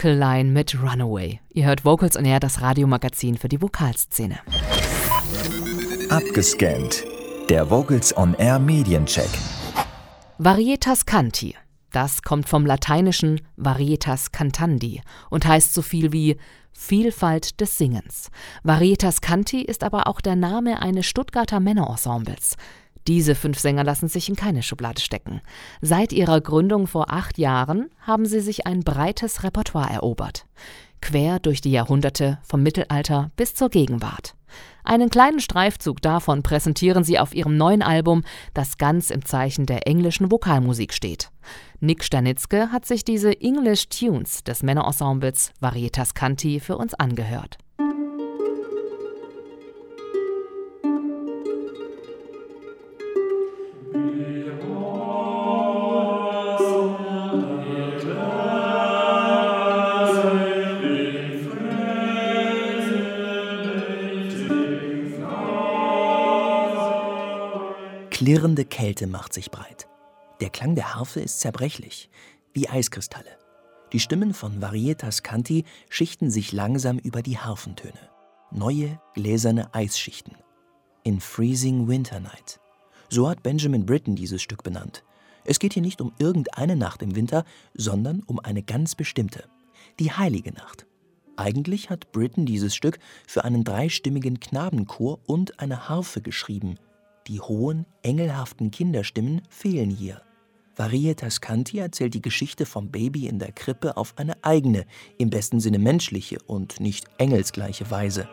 Vocal Line mit Runaway. Ihr hört Vocals on Air, das Radiomagazin für die Vokalszene. Abgescannt. Der Vocals on Air Mediencheck. Varietas Canti. Das kommt vom lateinischen Varietas cantandi und heißt so viel wie Vielfalt des Singens. Varietas Canti ist aber auch der Name eines Stuttgarter Männerensembles. Diese fünf Sänger lassen sich in keine Schublade stecken. Seit ihrer Gründung vor acht Jahren haben sie sich ein breites Repertoire erobert. Quer durch die Jahrhunderte, vom Mittelalter bis zur Gegenwart. Einen kleinen Streifzug davon präsentieren sie auf ihrem neuen Album, das ganz im Zeichen der englischen Vokalmusik steht. Nick Sternitzke hat sich diese English Tunes des Männerensembles Varietas Canti für uns angehört. Klirrende Kälte macht sich breit. Der Klang der Harfe ist zerbrechlich, wie Eiskristalle. Die Stimmen von Varietas Canti schichten sich langsam über die Harfentöne. Neue, gläserne Eisschichten. In Freezing Winter Night. So hat Benjamin Britten dieses Stück benannt. Es geht hier nicht um irgendeine Nacht im Winter, sondern um eine ganz bestimmte. Die heilige Nacht. Eigentlich hat Britten dieses Stück für einen dreistimmigen Knabenchor und eine Harfe geschrieben – die hohen, engelhaften Kinderstimmen fehlen hier. Varietas Canti erzählt die Geschichte vom Baby in der Krippe auf eine eigene, im besten Sinne menschliche und nicht engelsgleiche Weise.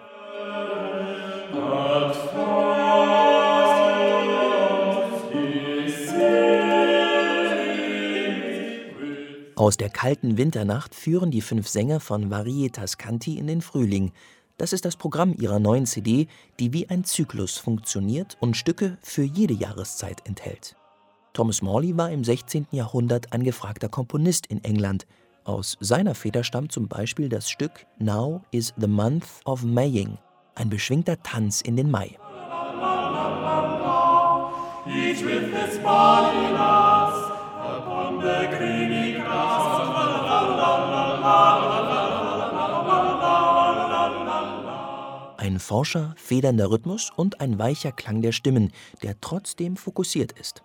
Aus der kalten Winternacht führen die fünf Sänger von Varietas Canti in den Frühling, das ist das Programm ihrer neuen CD, die wie ein Zyklus funktioniert und Stücke für jede Jahreszeit enthält. Thomas Morley war im 16. Jahrhundert ein gefragter Komponist in England. Aus seiner Feder stammt zum Beispiel das Stück Now is the Month of Maying, ein beschwingter Tanz in den Mai. Each with his body upon the greeny grass. Ein forscher, federnder Rhythmus und ein weicher Klang der Stimmen, der trotzdem fokussiert ist.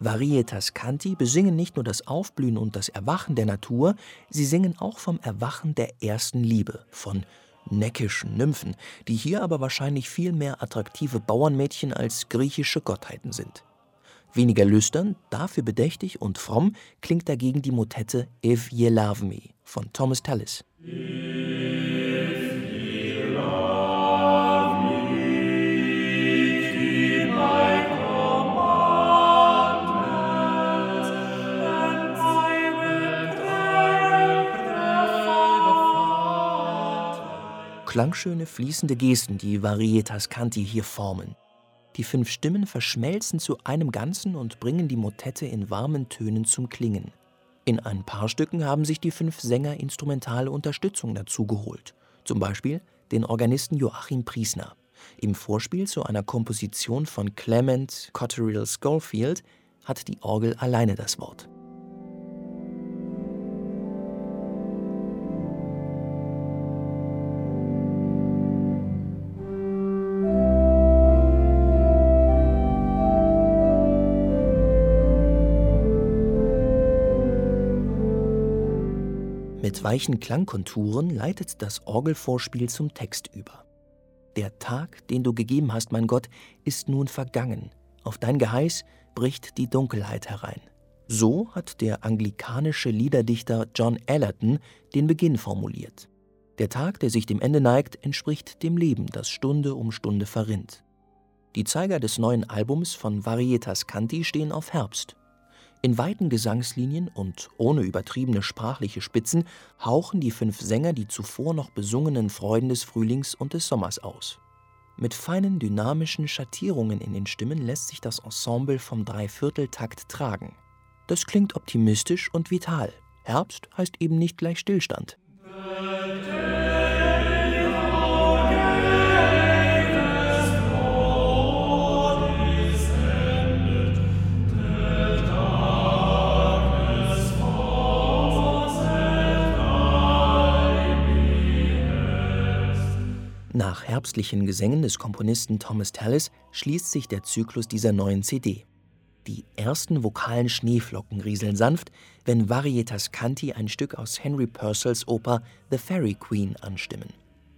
Varietas Canti besingen nicht nur das Aufblühen und das Erwachen der Natur, sie singen auch vom Erwachen der ersten Liebe, von neckischen Nymphen, die hier aber wahrscheinlich viel mehr attraktive Bauernmädchen als griechische Gottheiten sind. Weniger lüstern, dafür bedächtig und fromm klingt dagegen die Motette If Ye Love Me von Thomas Tallis. Klangschöne fließende Gesten, die Varietas Canti hier formen. Die fünf Stimmen verschmelzen zu einem Ganzen und bringen die Motette in warmen Tönen zum Klingen. In ein paar Stücken haben sich die fünf Sänger instrumentale Unterstützung dazu geholt, zum Beispiel den Organisten Joachim Priesner. Im Vorspiel zu einer Komposition von Clement Cotterill Schofield hat die Orgel alleine das Wort. Mit weichen Klangkonturen leitet das Orgelvorspiel zum Text über. Der Tag, den du gegeben hast, mein Gott, ist nun vergangen. Auf dein Geheiß bricht die Dunkelheit herein. So hat der anglikanische Liederdichter John Allerton den Beginn formuliert. Der Tag, der sich dem Ende neigt, entspricht dem Leben, das Stunde um Stunde verrinnt. Die Zeiger des neuen Albums von Varietas Canti stehen auf Herbst. In weiten Gesangslinien und ohne übertriebene sprachliche Spitzen hauchen die fünf Sänger die zuvor noch besungenen Freuden des Frühlings und des Sommers aus. Mit feinen dynamischen Schattierungen in den Stimmen lässt sich das Ensemble vom Dreivierteltakt tragen. Das klingt optimistisch und vital. Herbst heißt eben nicht gleich Stillstand. Nach herbstlichen Gesängen des Komponisten Thomas Tallis schließt sich der Zyklus dieser neuen CD. Die ersten vokalen Schneeflocken rieseln sanft, wenn Varietas Canti ein Stück aus Henry Purcells Oper The Fairy Queen anstimmen.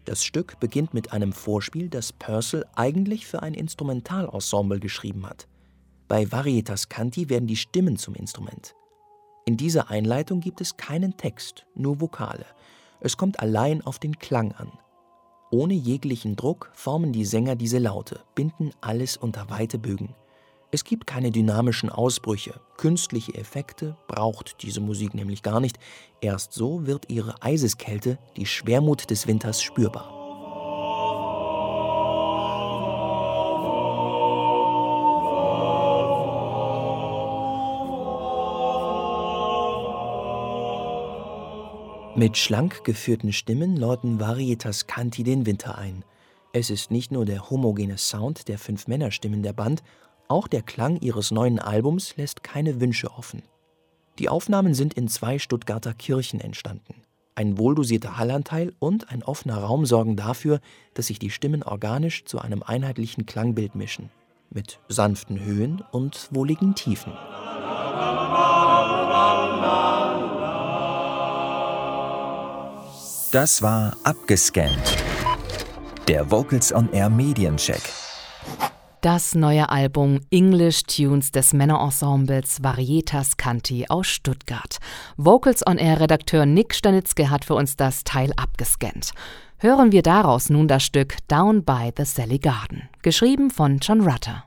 Das Stück beginnt mit einem Vorspiel, das Purcell eigentlich für ein Instrumentalensemble geschrieben hat. Bei Varietas Canti werden die Stimmen zum Instrument. In dieser Einleitung gibt es keinen Text, nur Vokale. Es kommt allein auf den Klang an. Ohne jeglichen Druck formen die Sänger diese Laute, binden alles unter weite Bögen. Es gibt keine dynamischen Ausbrüche, künstliche Effekte braucht diese Musik nämlich gar nicht. Erst so wird ihre Eiseskälte, die Schwermut des Winters spürbar. Mit schlank geführten Stimmen läuten Varietas Canti den Winter ein. Es ist nicht nur der homogene Sound der fünf Männerstimmen der Band, auch der Klang ihres neuen Albums lässt keine Wünsche offen. Die Aufnahmen sind in zwei Stuttgarter Kirchen entstanden. Ein wohldosierter Hallanteil und ein offener Raum sorgen dafür, dass sich die Stimmen organisch zu einem einheitlichen Klangbild mischen, mit sanften Höhen und wohligen Tiefen. Das war abgescannt. Der Vocals on Air Mediencheck. Das neue Album English Tunes des Männerensembles Varietas Canti aus Stuttgart. Vocals on Air Redakteur Nick Stanitzke hat für uns das Teil abgescannt. Hören wir daraus nun das Stück Down by the Sally Garden, geschrieben von John Rutter.